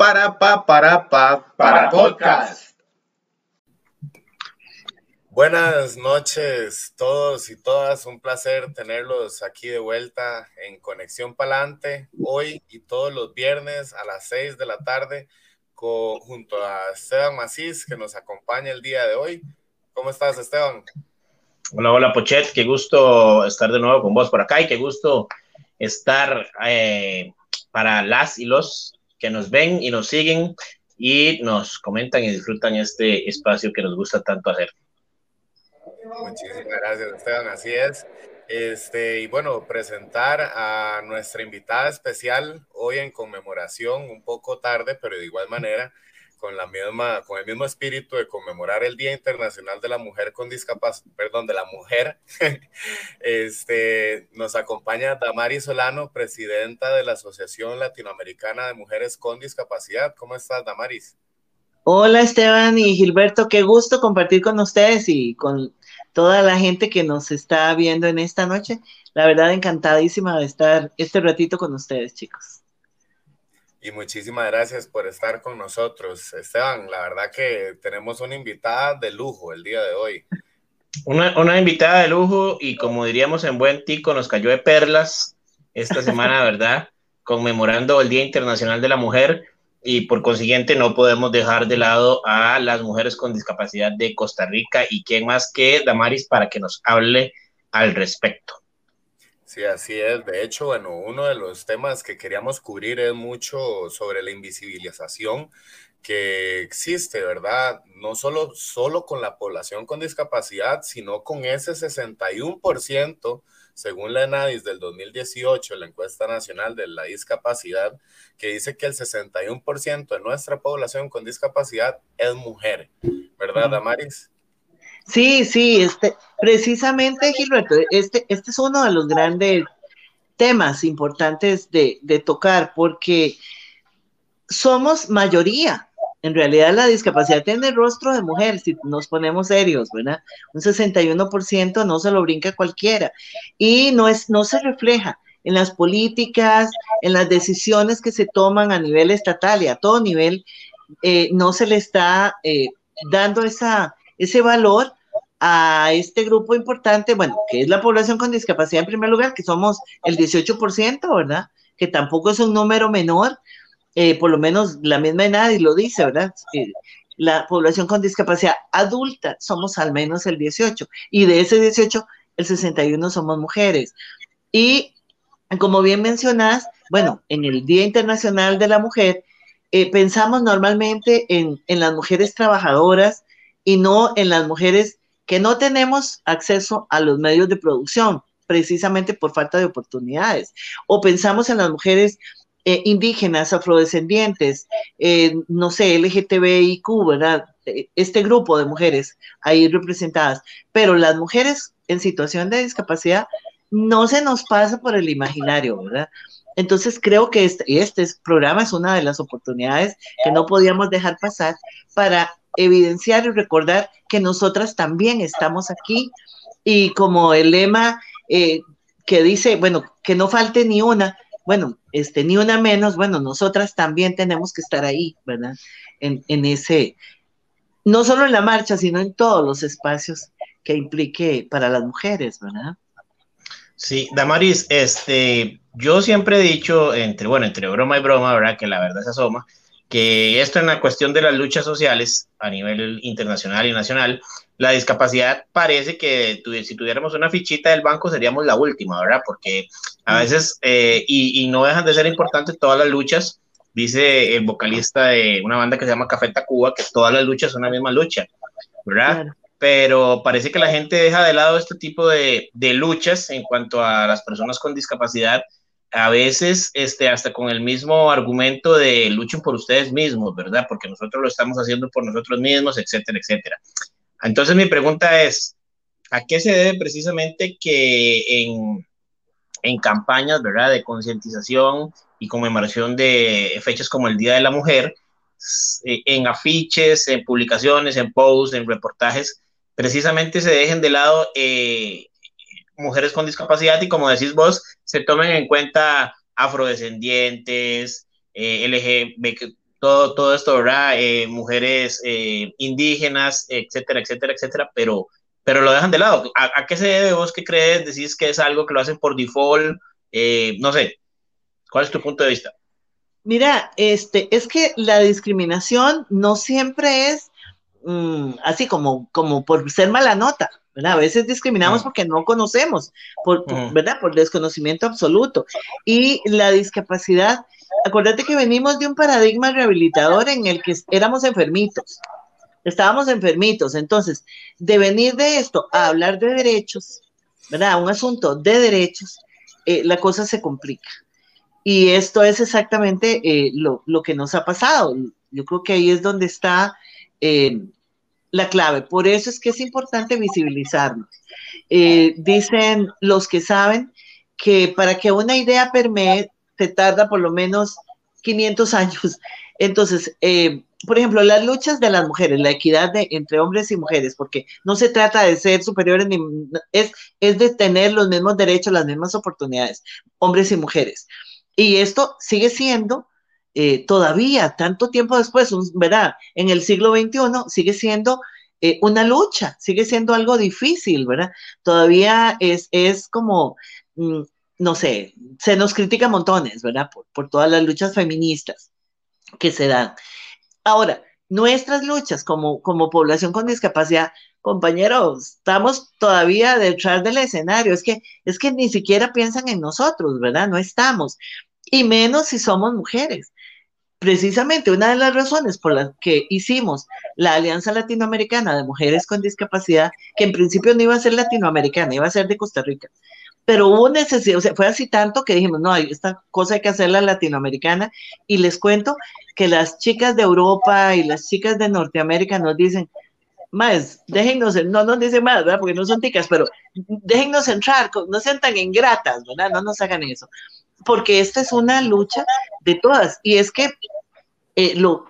para pa para pa para podcast. Buenas noches todos y todas, un placer tenerlos aquí de vuelta en Conexión Palante, hoy y todos los viernes a las 6 de la tarde, junto a Esteban Macís, que nos acompaña el día de hoy. ¿Cómo estás, Esteban? Hola, hola, Pochet, qué gusto estar de nuevo con vos por acá y qué gusto estar eh, para las y los que nos ven y nos siguen y nos comentan y disfrutan este espacio que nos gusta tanto hacer. Muchísimas gracias, Esteban. Así es. Este, y bueno, presentar a nuestra invitada especial hoy en conmemoración, un poco tarde, pero de igual manera, con, la misma, con el mismo espíritu de conmemorar el Día Internacional de la Mujer con Discapacidad, perdón, de la Mujer, este, nos acompaña Damari Solano, presidenta de la Asociación Latinoamericana de Mujeres con Discapacidad. ¿Cómo estás, Damaris? Hola, Esteban y Gilberto, qué gusto compartir con ustedes y con toda la gente que nos está viendo en esta noche. La verdad, encantadísima de estar este ratito con ustedes, chicos y muchísimas gracias por estar con nosotros. Esteban, la verdad que tenemos una invitada de lujo el día de hoy. Una, una invitada de lujo y como diríamos en buen tico, nos cayó de perlas esta semana, ¿verdad? Conmemorando el Día Internacional de la Mujer y por consiguiente no podemos dejar de lado a las mujeres con discapacidad de Costa Rica y quién más que Damaris para que nos hable al respecto. Sí, así es. De hecho, bueno, uno de los temas que queríamos cubrir es mucho sobre la invisibilización que existe, ¿verdad? No solo, solo con la población con discapacidad, sino con ese 61%, según la ENADIS del 2018, la encuesta nacional de la discapacidad, que dice que el 61% de nuestra población con discapacidad es mujer, ¿verdad, Damaris? Sí, sí, este, precisamente, Gilberto, este, este es uno de los grandes temas importantes de, de tocar, porque somos mayoría. En realidad la discapacidad tiene rostro de mujer, si nos ponemos serios, ¿verdad? Un 61% no se lo brinca cualquiera. Y no, es, no se refleja en las políticas, en las decisiones que se toman a nivel estatal y a todo nivel, eh, no se le está eh, dando esa, ese valor a este grupo importante, bueno, que es la población con discapacidad en primer lugar, que somos el 18%, ¿verdad? Que tampoco es un número menor, eh, por lo menos la misma edad y lo dice, ¿verdad? Eh, la población con discapacidad adulta somos al menos el 18 y de ese 18 el 61 somos mujeres. Y como bien mencionas, bueno, en el Día Internacional de la Mujer eh, pensamos normalmente en, en las mujeres trabajadoras y no en las mujeres que no tenemos acceso a los medios de producción precisamente por falta de oportunidades. O pensamos en las mujeres eh, indígenas, afrodescendientes, eh, no sé, LGTBIQ, ¿verdad? Eh, este grupo de mujeres ahí representadas. Pero las mujeres en situación de discapacidad no se nos pasa por el imaginario, ¿verdad? Entonces creo que este, este programa es una de las oportunidades que no podíamos dejar pasar para evidenciar y recordar que nosotras también estamos aquí y como el lema eh, que dice, bueno, que no falte ni una, bueno, este, ni una menos, bueno, nosotras también tenemos que estar ahí, ¿verdad? En, en ese, no solo en la marcha, sino en todos los espacios que implique para las mujeres, ¿verdad? Sí, Damaris, este, yo siempre he dicho, entre, bueno, entre broma y broma, ¿verdad? Que la verdad se asoma, que esto en la cuestión de las luchas sociales a nivel internacional y nacional, la discapacidad parece que si tuviéramos una fichita del banco seríamos la última, ¿verdad? Porque a veces, eh, y, no dejan de ser importantes todas las luchas, dice el vocalista de una banda que se llama Café Tacuba, que todas las luchas son la misma lucha, ¿verdad? Pero parece que la gente deja de lado este tipo de, de luchas en cuanto a las personas con discapacidad a veces este, hasta con el mismo argumento de luchen por ustedes mismos, ¿verdad? Porque nosotros lo estamos haciendo por nosotros mismos, etcétera, etcétera. Entonces mi pregunta es, ¿a qué se debe precisamente que en, en campañas, ¿verdad? De concientización y conmemoración de fechas como el Día de la Mujer, eh, en afiches, en publicaciones, en posts, en reportajes, precisamente se dejen de lado eh, mujeres con discapacidad y como decís vos, se tomen en cuenta afrodescendientes, eh, todo, todo esto, ¿verdad? Eh, mujeres eh, indígenas, etcétera, etcétera, etcétera, pero, pero lo dejan de lado. ¿A, qué se debe vos que crees? ¿Decís que es algo que lo hacen por default? no sé, ¿cuál es tu punto de vista? Mira, este, es que la discriminación no siempre es mm, así como, como por ser mala nota. A veces discriminamos porque no conocemos, por, ¿verdad? Por desconocimiento absoluto. Y la discapacidad, acuérdate que venimos de un paradigma rehabilitador en el que éramos enfermitos, estábamos enfermitos. Entonces, de venir de esto a hablar de derechos, ¿verdad? Un asunto de derechos, eh, la cosa se complica. Y esto es exactamente eh, lo, que nos ha pasado. Yo creo que ahí es donde está eh, la clave. Por eso es que es importante visibilizarnos. Eh, dicen los que saben que para que una idea permee se tarda por lo menos 500 años. Entonces, eh, por ejemplo, las luchas de las mujeres, la equidad de, entre hombres y mujeres, porque no se trata de ser superiores, ni, es, es de tener los mismos derechos, las mismas oportunidades, hombres y mujeres. Y esto sigue siendo eh, todavía, tanto tiempo después, ¿verdad? En el siglo XXI sigue siendo eh, una lucha, sigue siendo algo difícil, ¿verdad? Todavía es, es como, mm, no sé, se nos critica montones, ¿verdad? Por, por todas las luchas feministas que se dan. Ahora, nuestras luchas como, como población con discapacidad, compañeros, estamos todavía detrás del escenario. Es que, es que ni siquiera piensan en nosotros, ¿verdad? No estamos. Y menos si somos mujeres precisamente una de las razones por las que hicimos la Alianza Latinoamericana de Mujeres con Discapacidad, que en principio no iba a ser latinoamericana, iba a ser de Costa Rica, pero hubo necesidad, o sea, fue así tanto que dijimos, no, esta cosa hay que hacerla latinoamericana, y les cuento que las chicas de Europa y las chicas de Norteamérica nos dicen, más, déjennos, no nos dicen más, ¿verdad? Porque no son ticas, pero déjennos entrar, no sean tan ingratas, ¿verdad? No nos hagan eso porque esta es una lucha de todas. Y es que eh, lo,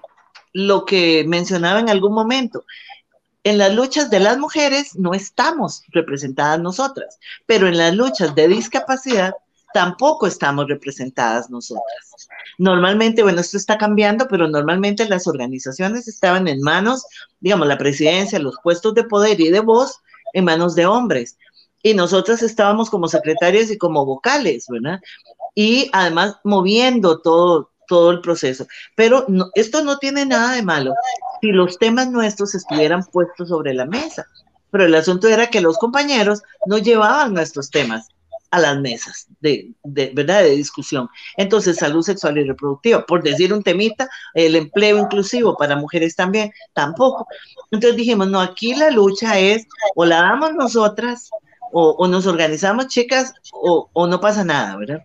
lo que mencionaba en algún momento, en las luchas de las mujeres no estamos representadas nosotras, pero en las luchas de discapacidad tampoco estamos representadas nosotras. Normalmente, bueno, esto está cambiando, pero normalmente las organizaciones estaban en manos, digamos, la presidencia, los puestos de poder y de voz en manos de hombres. Y nosotras estábamos como secretarias y como vocales, ¿verdad? Y además moviendo todo, todo el proceso. Pero esto no tiene nada de malo si los temas nuestros estuvieran puestos sobre la mesa. Pero el asunto era que los compañeros no llevaban nuestros temas a las mesas de, de, ¿verdad? de discusión. Entonces, salud sexual y reproductiva, por decir un temita, el empleo inclusivo para mujeres también, tampoco. Entonces dijimos, no, aquí la lucha es o la damos nosotras, o, nos organizamos chicas, o, o no pasa nada, ¿verdad?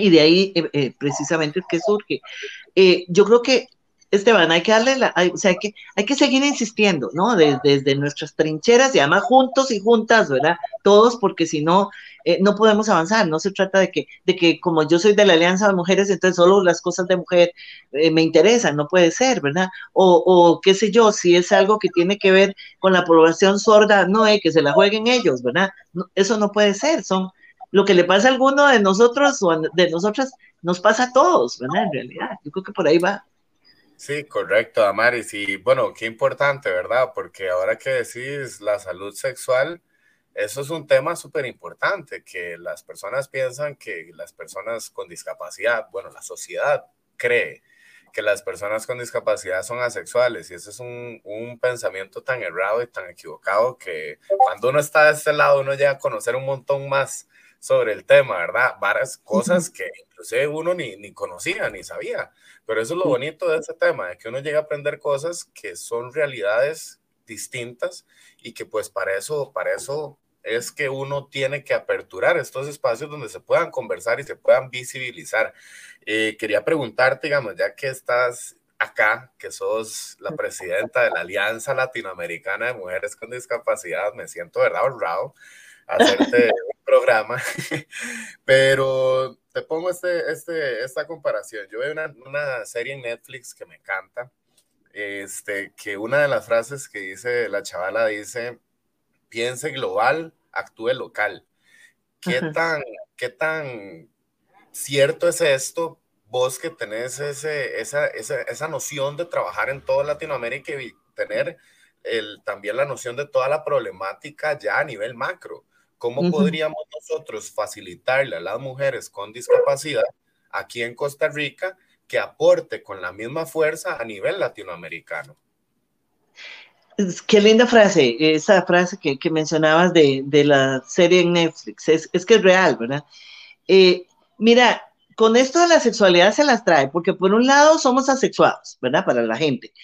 Y de ahí eh, eh, precisamente es que surge. Eh, yo creo que, Esteban, hay que darle, la, o sea, hay que, hay que seguir insistiendo, ¿no? Desde, nuestras trincheras y además juntos y juntas, ¿verdad? Todos, porque si no, no podemos avanzar. No se trata de que, de que como yo soy de la Alianza de Mujeres, entonces solo las cosas de mujer me interesan, no puede ser, ¿verdad? O, o, qué sé yo, si es algo que tiene que ver con la población sorda, no, eh, que se la jueguen ellos, ¿verdad? eso no puede ser, son lo que le pasa a alguno de nosotros o de nosotras nos pasa a todos, ¿verdad? En realidad, yo creo que por ahí va. Sí, correcto, Amaris. Y bueno, qué importante, ¿verdad? Porque ahora que decís la salud sexual, eso es un tema súper importante, que las personas piensan que las personas con discapacidad, bueno, la sociedad cree que las personas con discapacidad son asexuales y ese es un, un, pensamiento tan errado y tan equivocado que cuando uno está de este lado uno llega a conocer un montón más sobre el tema, ¿verdad? Varias cosas que inclusive uno ni, ni conocía, ni sabía. Pero eso es lo bonito de este tema, de que uno llega a aprender cosas que son realidades distintas y que pues para eso, para eso es que uno tiene que aperturar estos espacios donde se puedan conversar y se puedan visibilizar. Eh, quería preguntarte, digamos, ya que estás acá, que sos la presidenta de la Alianza Latinoamericana de Mujeres con Discapacidad, me siento, ¿verdad?, honrado hacerte programa, pero te pongo este, este, esta comparación. Yo veo una, una, serie en Netflix que me encanta, este, que una de las frases que dice la chavala dice, piense global, actúe local. ¿Qué tan, qué tan cierto es esto vos que tenés ese, esa, esa, esa noción de trabajar en toda Latinoamérica y tener el, también la noción de toda la problemática ya a nivel macro. ¿Cómo podríamos nosotros facilitarle a las mujeres con discapacidad aquí en Costa Rica que aporte con la misma fuerza a nivel latinoamericano? Qué linda frase, esa frase que, que mencionabas de, de, la serie en Netflix, es, es que es real, ¿verdad? Eh, mira, con esto de la sexualidad se las trae, porque por un lado somos asexuados, ¿verdad? Para la gente,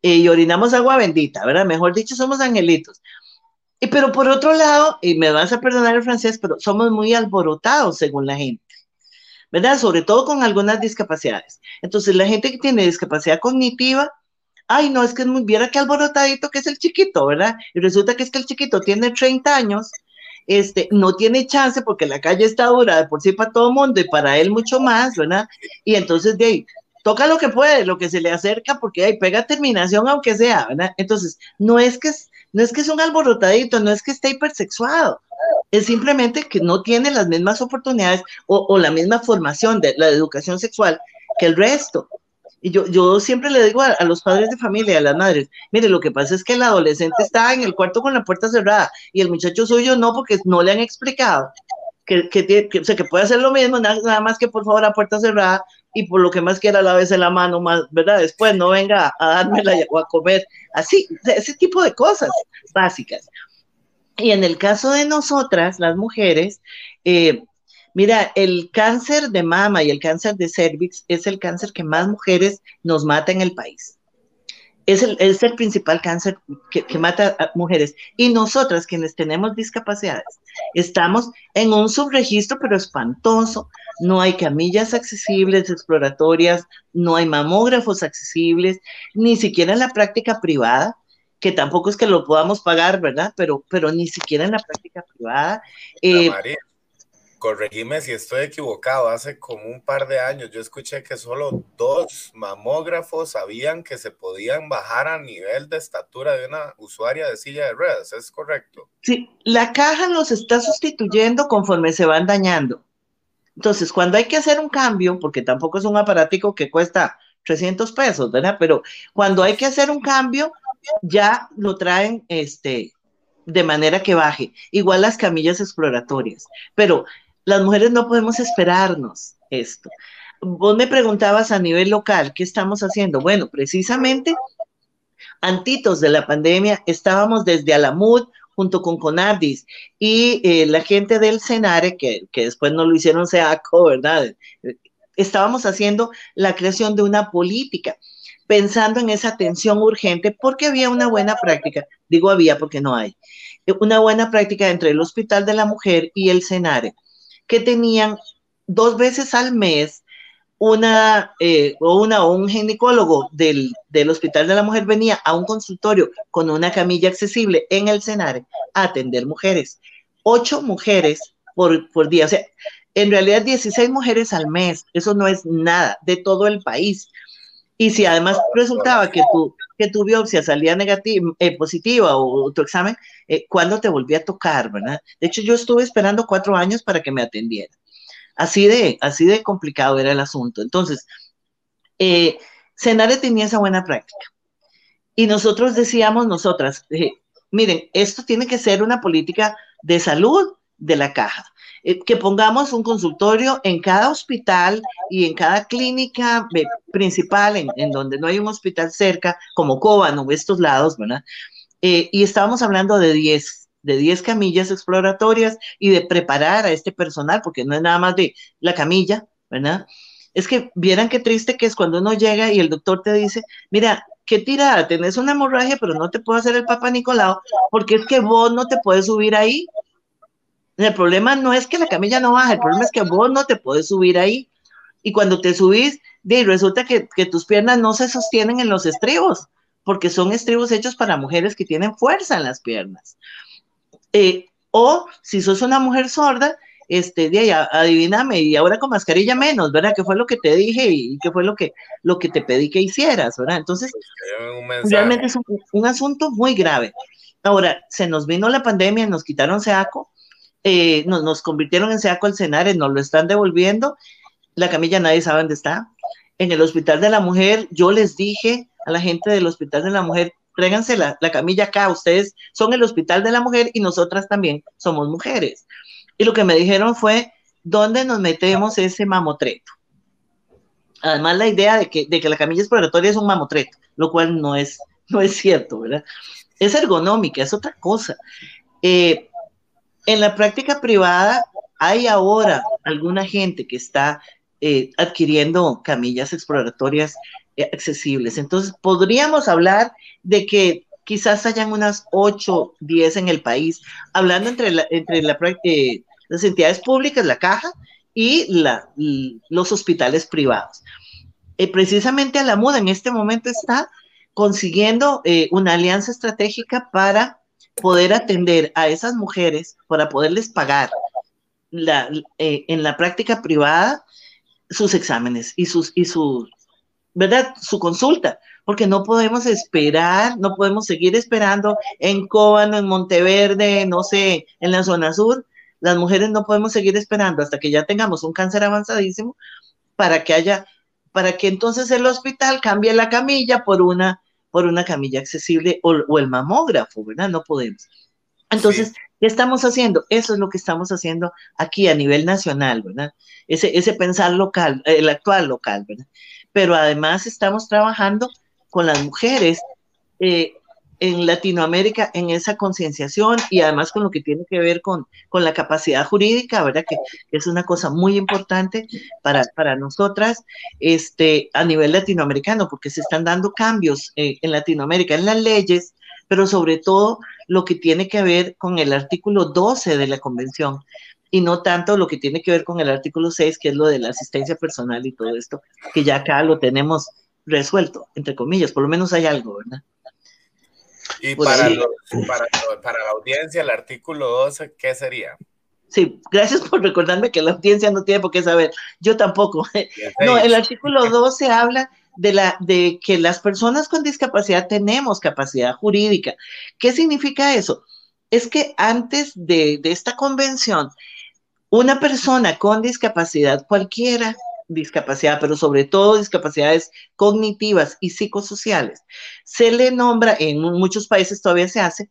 eh, y orinamos agua bendita, ¿verdad? Mejor dicho, somos angelitos. Y, pero por otro lado, y me vas a perdonar el francés, pero somos muy alborotados según la gente, ¿verdad? Sobre todo con algunas discapacidades. Entonces, la gente que tiene discapacidad cognitiva, ay, no, es que es muy, viera qué alborotadito que es el chiquito, ¿verdad? Y resulta que es que el chiquito tiene 30 años, este, no tiene chance porque la calle está dura de por sí para todo el mundo y para él mucho más, ¿verdad? Y entonces de ahí, toca lo que puede, lo que se le acerca, porque ahí pega terminación aunque sea, ¿verdad? Entonces, no es que no es que es un alborotadito, no es que esté hipersexuado, es simplemente que no tiene las mismas oportunidades o, la misma formación de la educación sexual que el resto. Y yo, yo siempre le digo a, a, los padres de familia, a las madres, mire, lo que pasa es que el adolescente está en el cuarto con la puerta cerrada y el muchacho suyo no, porque no le han explicado que, que, que, o sea, que puede hacer lo mismo, nada, nada, más que por favor a puerta cerrada y por lo que más quiera lávese la mano, más, ¿verdad? Después no venga a dármela o a comer, así, ese tipo de cosas básicas. Y en el caso de nosotras, las mujeres, eh, Mira, el cáncer de mama y el cáncer de cervix es el cáncer que más mujeres nos mata en el país. Es el, es el principal cáncer que, que, mata a mujeres. Y nosotras, quienes tenemos discapacidades, estamos en un subregistro, pero espantoso. No hay camillas accesibles, exploratorias, no hay mamógrafos accesibles, ni siquiera en la práctica privada, que tampoco es que lo podamos pagar, ¿verdad? Pero, pero ni siquiera en la práctica privada. Eh, corregime si estoy equivocado, hace como un par de años yo escuché que solo dos mamógrafos sabían que se podían bajar a nivel de estatura de una usuaria de silla de ruedas, ¿es correcto? Sí, la caja los está sustituyendo conforme se van dañando. Entonces, cuando hay que hacer un cambio, porque tampoco es un aparatico que cuesta 300 pesos, ¿verdad? Pero cuando hay que hacer un cambio, ya lo traen este, de manera que baje. Igual las camillas exploratorias. Pero las mujeres no podemos esperarnos esto. Vos me preguntabas a nivel local, ¿qué estamos haciendo? Bueno, precisamente, antitos de la pandemia, estábamos desde Alamud junto con Conardis y eh, la gente del Senare, que, que después no lo hicieron SEACO, ¿verdad? Estábamos haciendo la creación de una política pensando en esa atención urgente porque había una buena práctica, digo había porque no hay, una buena práctica entre el Hospital de la Mujer y el Senare que tenían dos veces al mes una, eh, o una o un ginecólogo del, del, Hospital de la Mujer venía a un consultorio con una camilla accesible en el Senare a atender mujeres. Ocho mujeres por, por día, o sea, en realidad 16 mujeres al mes, eso no es nada de todo el país. Y si además resultaba que tu, que tu biopsia salía negativa, eh, positiva o, tu examen, eh, ¿cuándo te volvía a tocar, verdad? De hecho, yo estuve esperando cuatro años para que me atendiera. Así de, así de complicado era el asunto. Entonces, eh, tenía esa buena práctica. Y nosotros decíamos, nosotras, eh, miren, esto tiene que ser una política de salud de la caja. Eh, que pongamos un consultorio en cada hospital y en cada clínica eh, principal, en, donde no hay un hospital cerca, como Cobano o estos lados, ¿verdad? Eh, y estábamos hablando de 10, de 10 camillas exploratorias y de preparar a este personal, porque no es nada más de la camilla, ¿verdad? Es que vieran qué triste que es cuando uno llega y el doctor te dice, mira, qué tirada, tenés una hemorragia, pero no te puedo hacer el Papa Nicolau, porque es que vos no te puedes subir ahí, el problema no es que la camilla no baja, el problema es que vos no te puedes subir ahí. Y cuando te subís, de, resulta que, que tus piernas no se sostienen en los estribos, porque son estribos hechos para mujeres que tienen fuerza en las piernas. Eh, o si sos una mujer sorda, este, de ahí, adivíname, y ahora con mascarilla menos, ¿verdad? ¿Qué fue lo que te dije y qué fue lo que, lo que te pedí que hicieras, ¿verdad? Entonces, pues realmente es un, un, asunto muy grave. Ahora, se nos vino la pandemia, nos quitaron SEACO, eh, nos, convirtieron en SEACO Senare, nos lo están devolviendo, la camilla nadie sabe dónde está. En el Hospital de la Mujer, yo les dije a la gente del Hospital de la Mujer, tráiganse la, la camilla acá, ustedes son el Hospital de la Mujer y nosotras también somos mujeres. Y lo que me dijeron fue, ¿dónde nos metemos ese mamotreto? Además, la idea de que, de que la camilla exploratoria es un mamotreto, lo cual no es, no es cierto, ¿verdad? Es ergonómica, es otra cosa. Eh, en la práctica privada hay ahora alguna gente que está eh, adquiriendo camillas exploratorias eh, accesibles. Entonces, podríamos hablar de que quizás hayan unas 8, 10 en el país, hablando entre, eh, las entidades públicas, la caja, y, los hospitales privados. Precisamente a en este momento está consiguiendo una alianza estratégica para poder atender a esas mujeres, para poderles pagar la, eh, en la práctica privada sus exámenes y sus, y su, ¿verdad? Su consulta, porque no podemos esperar, no podemos seguir esperando en Cóbano, en Monteverde, no sé, en la zona sur. Las mujeres no podemos seguir esperando hasta que ya tengamos un cáncer avanzadísimo para que haya, para que entonces el hospital cambie la camilla por una, por una camilla accesible o, o el mamógrafo, ¿verdad? No podemos. Entonces, sí. ¿qué estamos haciendo? Eso es lo que estamos haciendo aquí a nivel nacional, ¿verdad? Ese, ese pensar local, el actual local, ¿verdad? Pero además estamos trabajando con las mujeres eh, en Latinoamérica en esa concienciación y además con lo que tiene que ver con, con la capacidad jurídica, ¿verdad? Que, es una cosa muy importante para, para nosotras este, a nivel latinoamericano, porque se están dando cambios eh, en Latinoamérica, en las leyes, pero sobre todo lo que tiene que ver con el artículo 12 de la convención y no tanto lo que tiene que ver con el artículo 6, que es lo de la asistencia personal y todo esto, que ya acá lo tenemos resuelto, entre comillas, por lo menos hay algo, ¿verdad? Y pues para, sí. los, para, para, la audiencia, el artículo 12, ¿qué sería? Sí, gracias por recordarme que la audiencia no tiene por qué saber. Yo tampoco. No, el artículo 12 habla de, la, de que las personas con discapacidad tenemos capacidad jurídica. ¿Qué significa eso? Es que antes de, de esta convención, una persona con discapacidad cualquiera discapacidad, pero sobre todo discapacidades cognitivas y psicosociales, se le nombra, en muchos países todavía se hace,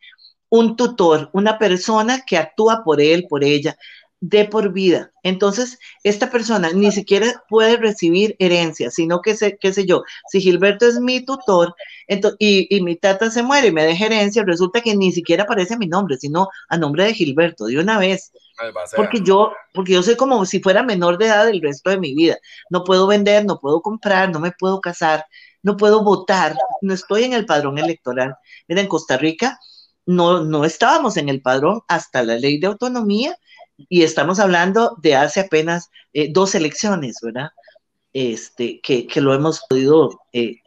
un tutor, una persona que actúa por él, por ella, de por vida. Entonces, esta persona ni siquiera puede recibir herencia, sino que, sé, qué sé yo, si Gilberto es mi tutor entonces, y, y, mi tata se muere y me deja herencia, resulta que ni siquiera aparece mi nombre, sino a nombre de Gilberto, de una vez. Porque yo, porque yo soy como si fuera menor de edad el resto de mi vida. No puedo vender, no puedo comprar, no me puedo casar, no puedo votar, no estoy en el padrón electoral. Mira, en Costa Rica no, no estábamos en el padrón hasta la ley de autonomía y estamos hablando de hace apenas eh, dos elecciones, ¿verdad? Este, que, que lo hemos podido eh,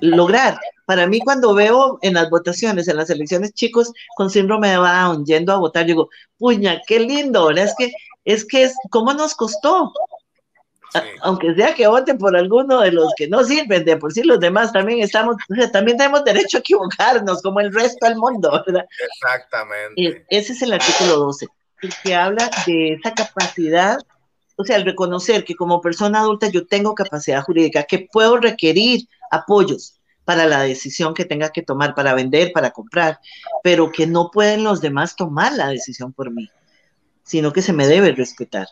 lograr. Para mí, cuando veo en las votaciones, en las elecciones, chicos con síndrome de Down yendo a votar, digo, puña, qué lindo, ¿verdad? Es que, es que, es, ¿cómo nos costó? Sí. Aunque sea que voten por alguno de los que no sirven, de por sí los demás también estamos, o sea, también tenemos derecho a equivocarnos, como el resto del mundo, ¿verdad? Exactamente. Y ese es el artículo 12, el que habla de esa capacidad o sea, el reconocer que como persona adulta yo tengo capacidad jurídica, que puedo requerir apoyos para la decisión que tenga que tomar, para vender, para comprar, pero que no pueden los demás tomar la decisión por mí, sino que se me debe respetar.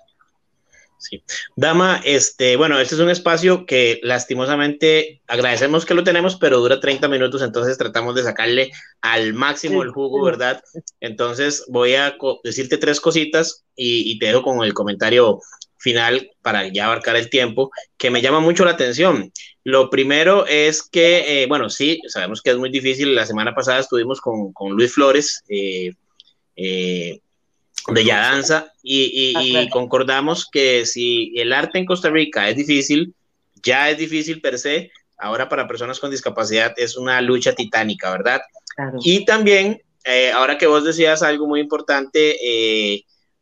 Sí. Dama, este, bueno, este es un espacio que lastimosamente agradecemos que lo tenemos, pero dura 30 minutos, entonces tratamos de sacarle al máximo el jugo, ¿verdad? Entonces voy a decirte tres cositas y, te dejo con el comentario final para ya abarcar el tiempo, que me llama mucho la atención. Lo primero es que, eh, bueno, sí, sabemos que es muy difícil. La semana pasada estuvimos con, con Luis Flores eh, eh, de Ya Danza y, y, y, concordamos que si el arte en Costa Rica es difícil, ya es difícil per se, ahora para personas con discapacidad es una lucha titánica, ¿verdad? Claro. Y también, ahora que vos decías algo muy importante,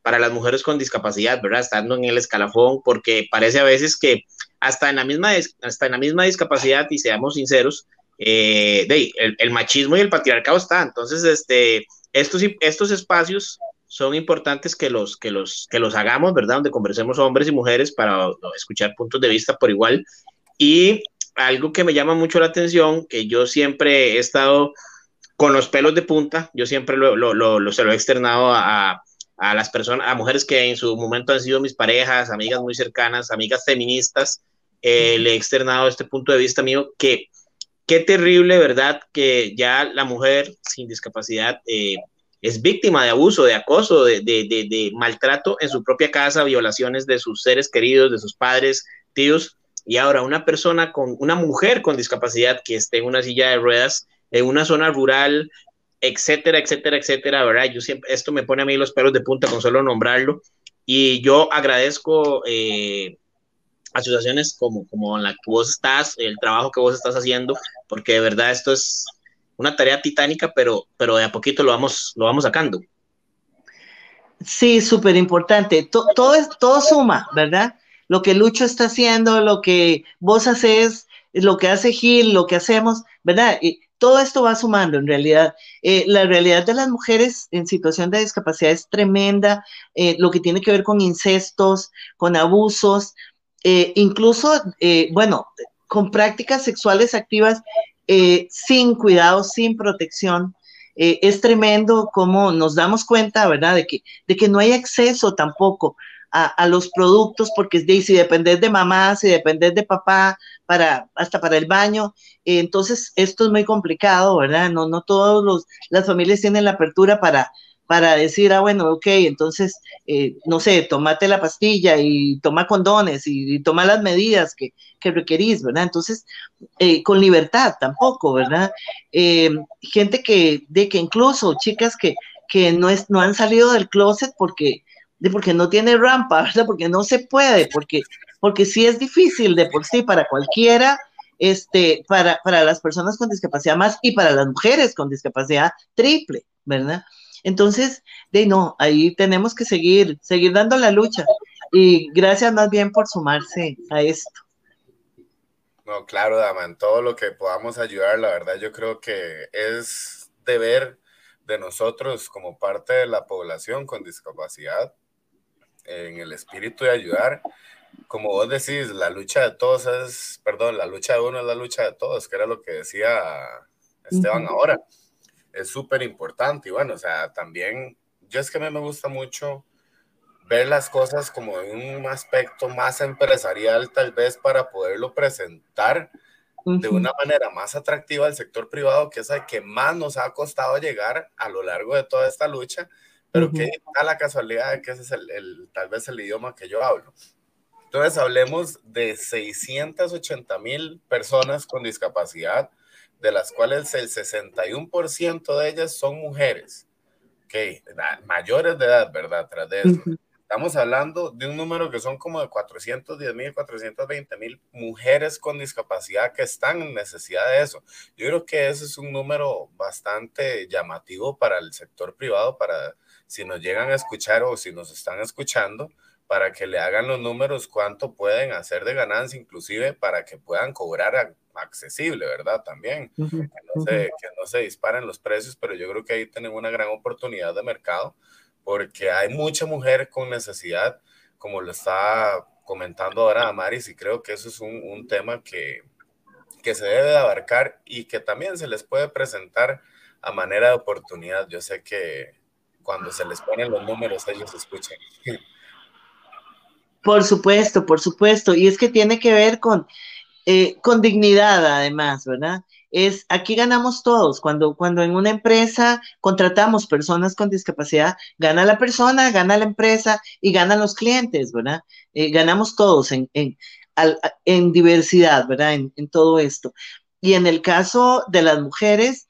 para las mujeres con discapacidad, ¿verdad? Estando en el escalafón, porque parece a veces que hasta en la misma, hasta en la misma discapacidad, y seamos sinceros, eh, de, el, el, machismo y el patriarcado está. Entonces, este, estos, estos espacios son importantes que los, que los, que los hagamos, ¿verdad? Donde conversemos hombres y mujeres para escuchar puntos de vista por igual. Y algo que me llama mucho la atención, que yo siempre he estado con los pelos de punta, yo siempre lo, lo, lo, se lo he externado a, a, las personas, a mujeres que en su momento han sido mis parejas, amigas muy cercanas, amigas feministas, eh, le he externado este punto de vista mío, que qué terrible, ¿verdad? Que ya la mujer sin discapacidad eh, es víctima de abuso, de acoso, de, de, de, maltrato en su propia casa, violaciones de sus seres queridos, de sus padres, tíos, y ahora una persona con, una mujer con discapacidad que esté en una silla de ruedas, en una zona rural, etcétera, etcétera, etcétera, ¿verdad? Yo siempre, esto me pone a mí los pelos de punta con solo nombrarlo, y yo agradezco eh, asociaciones como, como en la que vos estás, el trabajo que vos estás haciendo, porque de verdad esto es una tarea titánica, pero, pero de a poquito lo vamos, lo vamos sacando. Sí, súper importante. todo, es, todo suma, ¿verdad? Lo que Lucho está haciendo, lo que vos haces, lo que hace Gil, lo que hacemos, ¿verdad? Y todo esto va sumando en realidad. Eh, la realidad de las mujeres en situación de discapacidad es tremenda, eh, lo que tiene que ver con incestos, con abusos, eh, incluso, bueno, con prácticas sexuales activas eh, sin cuidado, sin protección. Eh, es tremendo cómo nos damos cuenta, ¿verdad?, de que, de que no hay acceso tampoco a, los productos, porque de, si dependes de mamá, si dependes de papá, para, hasta para el baño, eh, entonces esto es muy complicado, ¿verdad? No, no todas las familias tienen la apertura para, para decir, ah, bueno, ok, entonces, eh, no sé, tomate la pastilla y toma condones y, toma las medidas que, que, requerís, ¿verdad? Entonces, eh, con libertad tampoco, ¿verdad? Eh, gente que, de que incluso chicas que, que no, es, no han salido del closet porque, de porque no tiene rampa, ¿verdad? Porque no se puede, porque, porque sí es difícil de por sí para cualquiera, este, para, para las personas con discapacidad más y para las mujeres con discapacidad triple, ¿verdad? Entonces, de no, ahí tenemos que seguir, seguir dando la lucha. Y gracias más bien por sumarse a esto. No, claro, Dama, en todo lo que podamos ayudar, la verdad yo creo que es deber de nosotros como parte de la población con discapacidad, en el espíritu de ayudar. Como vos decís, la lucha de todos es, perdón, la lucha de uno es la lucha de todos, que era lo que decía Esteban ahora es súper importante. Y bueno, o sea, también, yo es que a mí me gusta mucho ver las cosas como en un aspecto más empresarial, tal vez para poderlo presentar de una manera más atractiva al sector privado, que es el que más nos ha costado llegar a lo largo de toda esta lucha, pero que da la casualidad de que ese es el, el, tal vez el idioma que yo hablo. Entonces, hablemos de 680 mil personas con discapacidad, de las cuales el 61% de ellas son mujeres, que mayores de edad, ¿verdad? Tras de eso. Estamos hablando de un número que son como de 410 mil, 420 mil mujeres con discapacidad que están en necesidad de eso. Yo creo que ese es un número bastante llamativo para el sector privado, para si nos llegan a escuchar o si nos están escuchando, para que le hagan los números cuánto pueden hacer de ganancia, inclusive para que puedan cobrar accesible, ¿verdad? También, que, no se, que no se disparen los precios, pero yo creo que ahí tienen una gran oportunidad de mercado porque hay mucha mujer con necesidad, como lo está comentando ahora Amaris, y creo que eso es un, un tema que, que se debe de abarcar y que también se les puede presentar a manera de oportunidad. Yo sé que cuando se les ponen los números ellos escuchan. Por supuesto, por supuesto. Y es que tiene que ver con, eh, con dignidad además, ¿verdad? Es, aquí ganamos todos. Cuando, cuando en una empresa contratamos personas con discapacidad, gana la persona, gana la empresa y ganan los clientes, ¿verdad? Eh, ganamos todos en, en, diversidad, ¿verdad? En, todo esto. Y en el caso de las mujeres,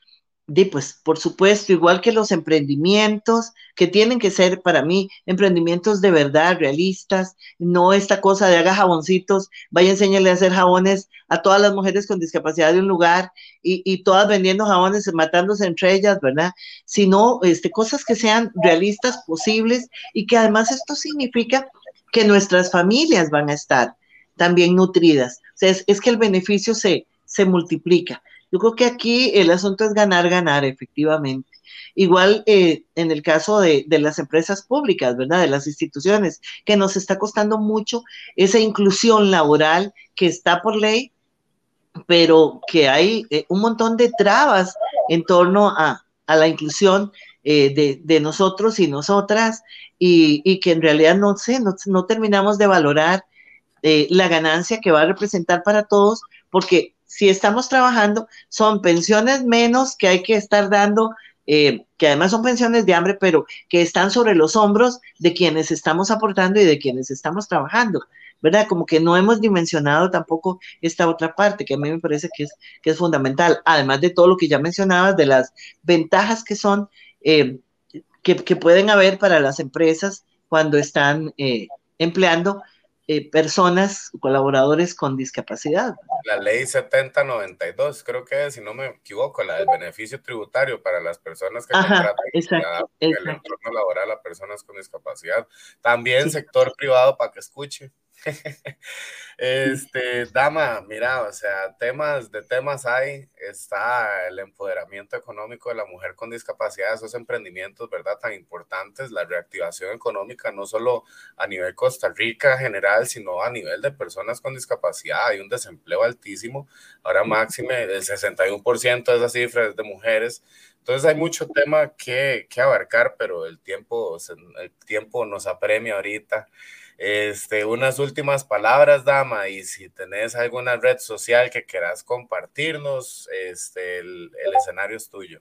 pues por supuesto, igual que los emprendimientos, que tienen que ser para mí emprendimientos de verdad, realistas, no esta cosa de haga jaboncitos, vaya enséñale a hacer jabones a todas las mujeres con discapacidad de un lugar y, y todas vendiendo jabones, matándose entre ellas, ¿verdad? Sino este, cosas que sean realistas, posibles y que además esto significa que nuestras familias van a estar también nutridas. O sea, es, es que el beneficio se, se multiplica. Yo creo que aquí el asunto es ganar, ganar, efectivamente. Igual eh, en el caso de, de, las empresas públicas, ¿verdad? De las instituciones, que nos está costando mucho esa inclusión laboral que está por ley, pero que hay eh, un montón de trabas en torno a, a la inclusión eh, de, de, nosotros y nosotras y, y, que en realidad no sé, no, no terminamos de valorar eh, la ganancia que va a representar para todos, porque si estamos trabajando, son pensiones menos que hay que estar dando, eh, que además son pensiones de hambre, pero que están sobre los hombros de quienes estamos aportando y de quienes estamos trabajando. ¿verdad? Como que no hemos dimensionado tampoco esta otra parte que a mí me parece que es, que es fundamental, además de todo lo que ya mencionabas, de las ventajas que son, eh, que, pueden haber para las empresas cuando están eh, empleando eh, personas, colaboradores con discapacidad. La ley 7092, creo que es, si no me equivoco, la del beneficio tributario para las personas que Ajá, exacto, el entorno laboral a personas con discapacidad. También sí. sector privado para que escuche. este, dama, mira, o sea, temas de temas hay, está el empoderamiento económico de la mujer con discapacidad, esos emprendimientos, ¿verdad? Tan importantes, la reactivación económica, no solo a nivel Costa Rica general, sino a nivel de personas con discapacidad, hay un desempleo altísimo, ahora máxime el 61% de esas cifras de mujeres, entonces hay mucho tema que, que abarcar, pero el tiempo, el tiempo nos apremia ahorita. Este, unas últimas palabras, dama, y si tenés alguna red social que quieras compartirnos, este, el, el escenario es tuyo.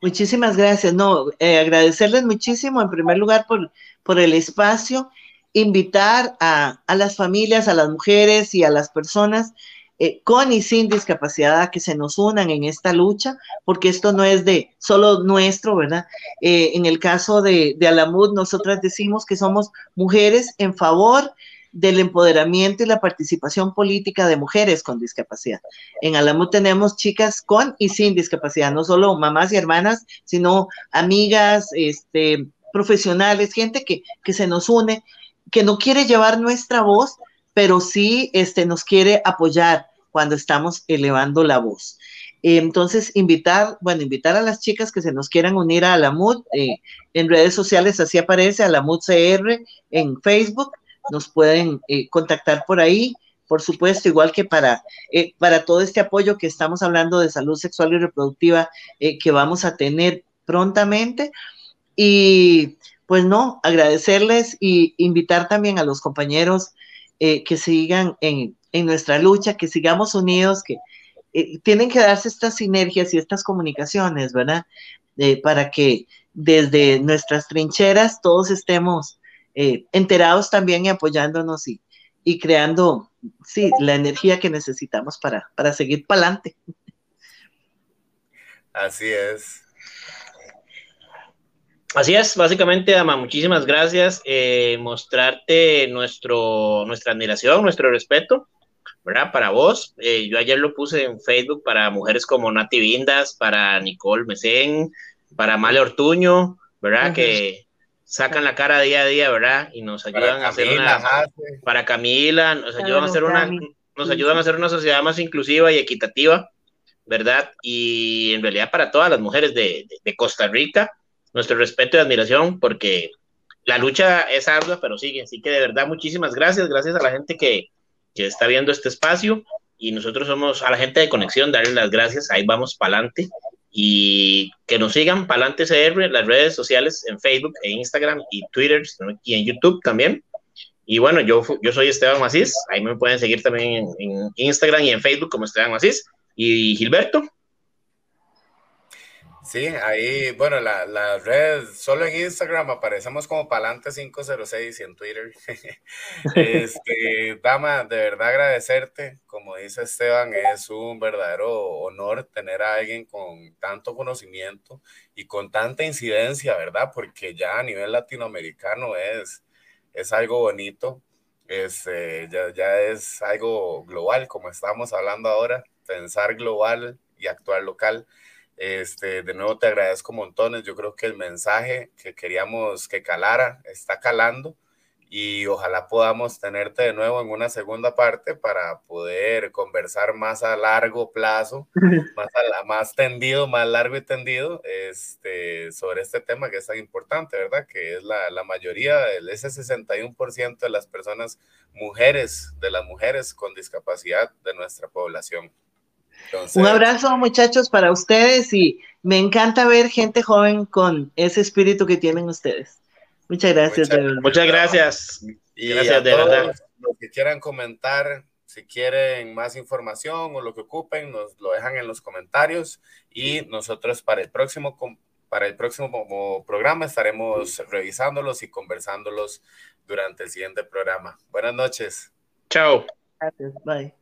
Muchísimas gracias. No, eh, agradecerles muchísimo en primer lugar por, por el espacio, invitar a, a, las familias, a las mujeres y a las personas eh, con y sin discapacidad que se nos unan en esta lucha, porque esto no es de solo nuestro, ¿verdad? Eh, en el caso de, de Alamud, nosotras decimos que somos mujeres en favor del empoderamiento y la participación política de mujeres con discapacidad. En Alamud tenemos chicas con y sin discapacidad, no solo mamás y hermanas, sino amigas, este, profesionales, gente que, que se nos une, que no quiere llevar nuestra voz, pero sí este, nos quiere apoyar cuando estamos elevando la voz. Entonces, invitar, bueno, invitar a las chicas que se nos quieran unir a la MUD eh, en redes sociales, así aparece, a la MUD CR en Facebook, nos pueden eh, contactar por ahí, por supuesto, igual que para, eh, para todo este apoyo que estamos hablando de salud sexual y reproductiva que vamos a tener prontamente. Y pues no, agradecerles y invitar también a los compañeros que sigan en, en, nuestra lucha, que sigamos unidos, que eh, tienen que darse estas sinergias y estas comunicaciones, ¿verdad? Eh, para que desde nuestras trincheras todos estemos eh, enterados también y apoyándonos y, y creando, sí, la energía que necesitamos para, para seguir para adelante. Así es. Así es, básicamente, Ama, muchísimas gracias. Eh, mostrarte nuestro, nuestra admiración, nuestro respeto, ¿verdad? Para vos. Eh, yo ayer lo puse en Facebook para mujeres como Nati Vindas, para Nicole Mesén, para Male Ortuño, ¿verdad? Uh -huh. Que sacan la cara día a día, ¿verdad? Y nos ayudan a hacer una. Hace. Para Camila, nos ayudan a hacer una. Nos ayudan a hacer una sociedad más inclusiva y equitativa, ¿verdad? Y en realidad para todas las mujeres de, de, de Costa Rica nuestro respeto y admiración porque la lucha es ardua, pero sigue. Así que de verdad, muchísimas gracias. Gracias a la gente que, que está viendo este espacio y nosotros somos a la gente de conexión, darles las gracias. Ahí vamos para adelante y que nos sigan para adelante CR, las redes sociales en Facebook, e Instagram y Twitter y en YouTube también. Y bueno, yo, yo soy Esteban Macís, ahí me pueden seguir también en, en Instagram y en Facebook como Esteban Macís. Y Gilberto, Sí, ahí, bueno, la, la red, solo en Instagram aparecemos como Palante506 y en Twitter. este, Dama, de verdad agradecerte. Como dice Esteban, es un verdadero honor tener a alguien con tanto conocimiento y con tanta incidencia, ¿verdad? Porque ya a nivel latinoamericano es, es algo bonito. Este, ya, ya es algo global, como estamos hablando ahora, pensar global y actuar local. Este, de nuevo te agradezco montones. Yo creo que el mensaje que queríamos que calara está calando y ojalá podamos tenerte de nuevo en una segunda parte para poder conversar más a largo plazo, más, a más tendido, más largo y tendido este, sobre este tema que es tan importante, ¿verdad? Que es la, la mayoría, ese 61% de las personas mujeres, de las mujeres con discapacidad de nuestra población. Un abrazo muchachos para ustedes y me encanta ver gente joven con ese espíritu que tienen ustedes. Muchas gracias. Muchas, gracias. Y gracias de verdad. Los que quieran comentar, si quieren más información o lo que ocupen, nos lo dejan en los comentarios y nosotros para el próximo para el próximo programa estaremos revisándolos y conversándolos durante el siguiente programa. Buenas noches. Chao. Gracias. Bye.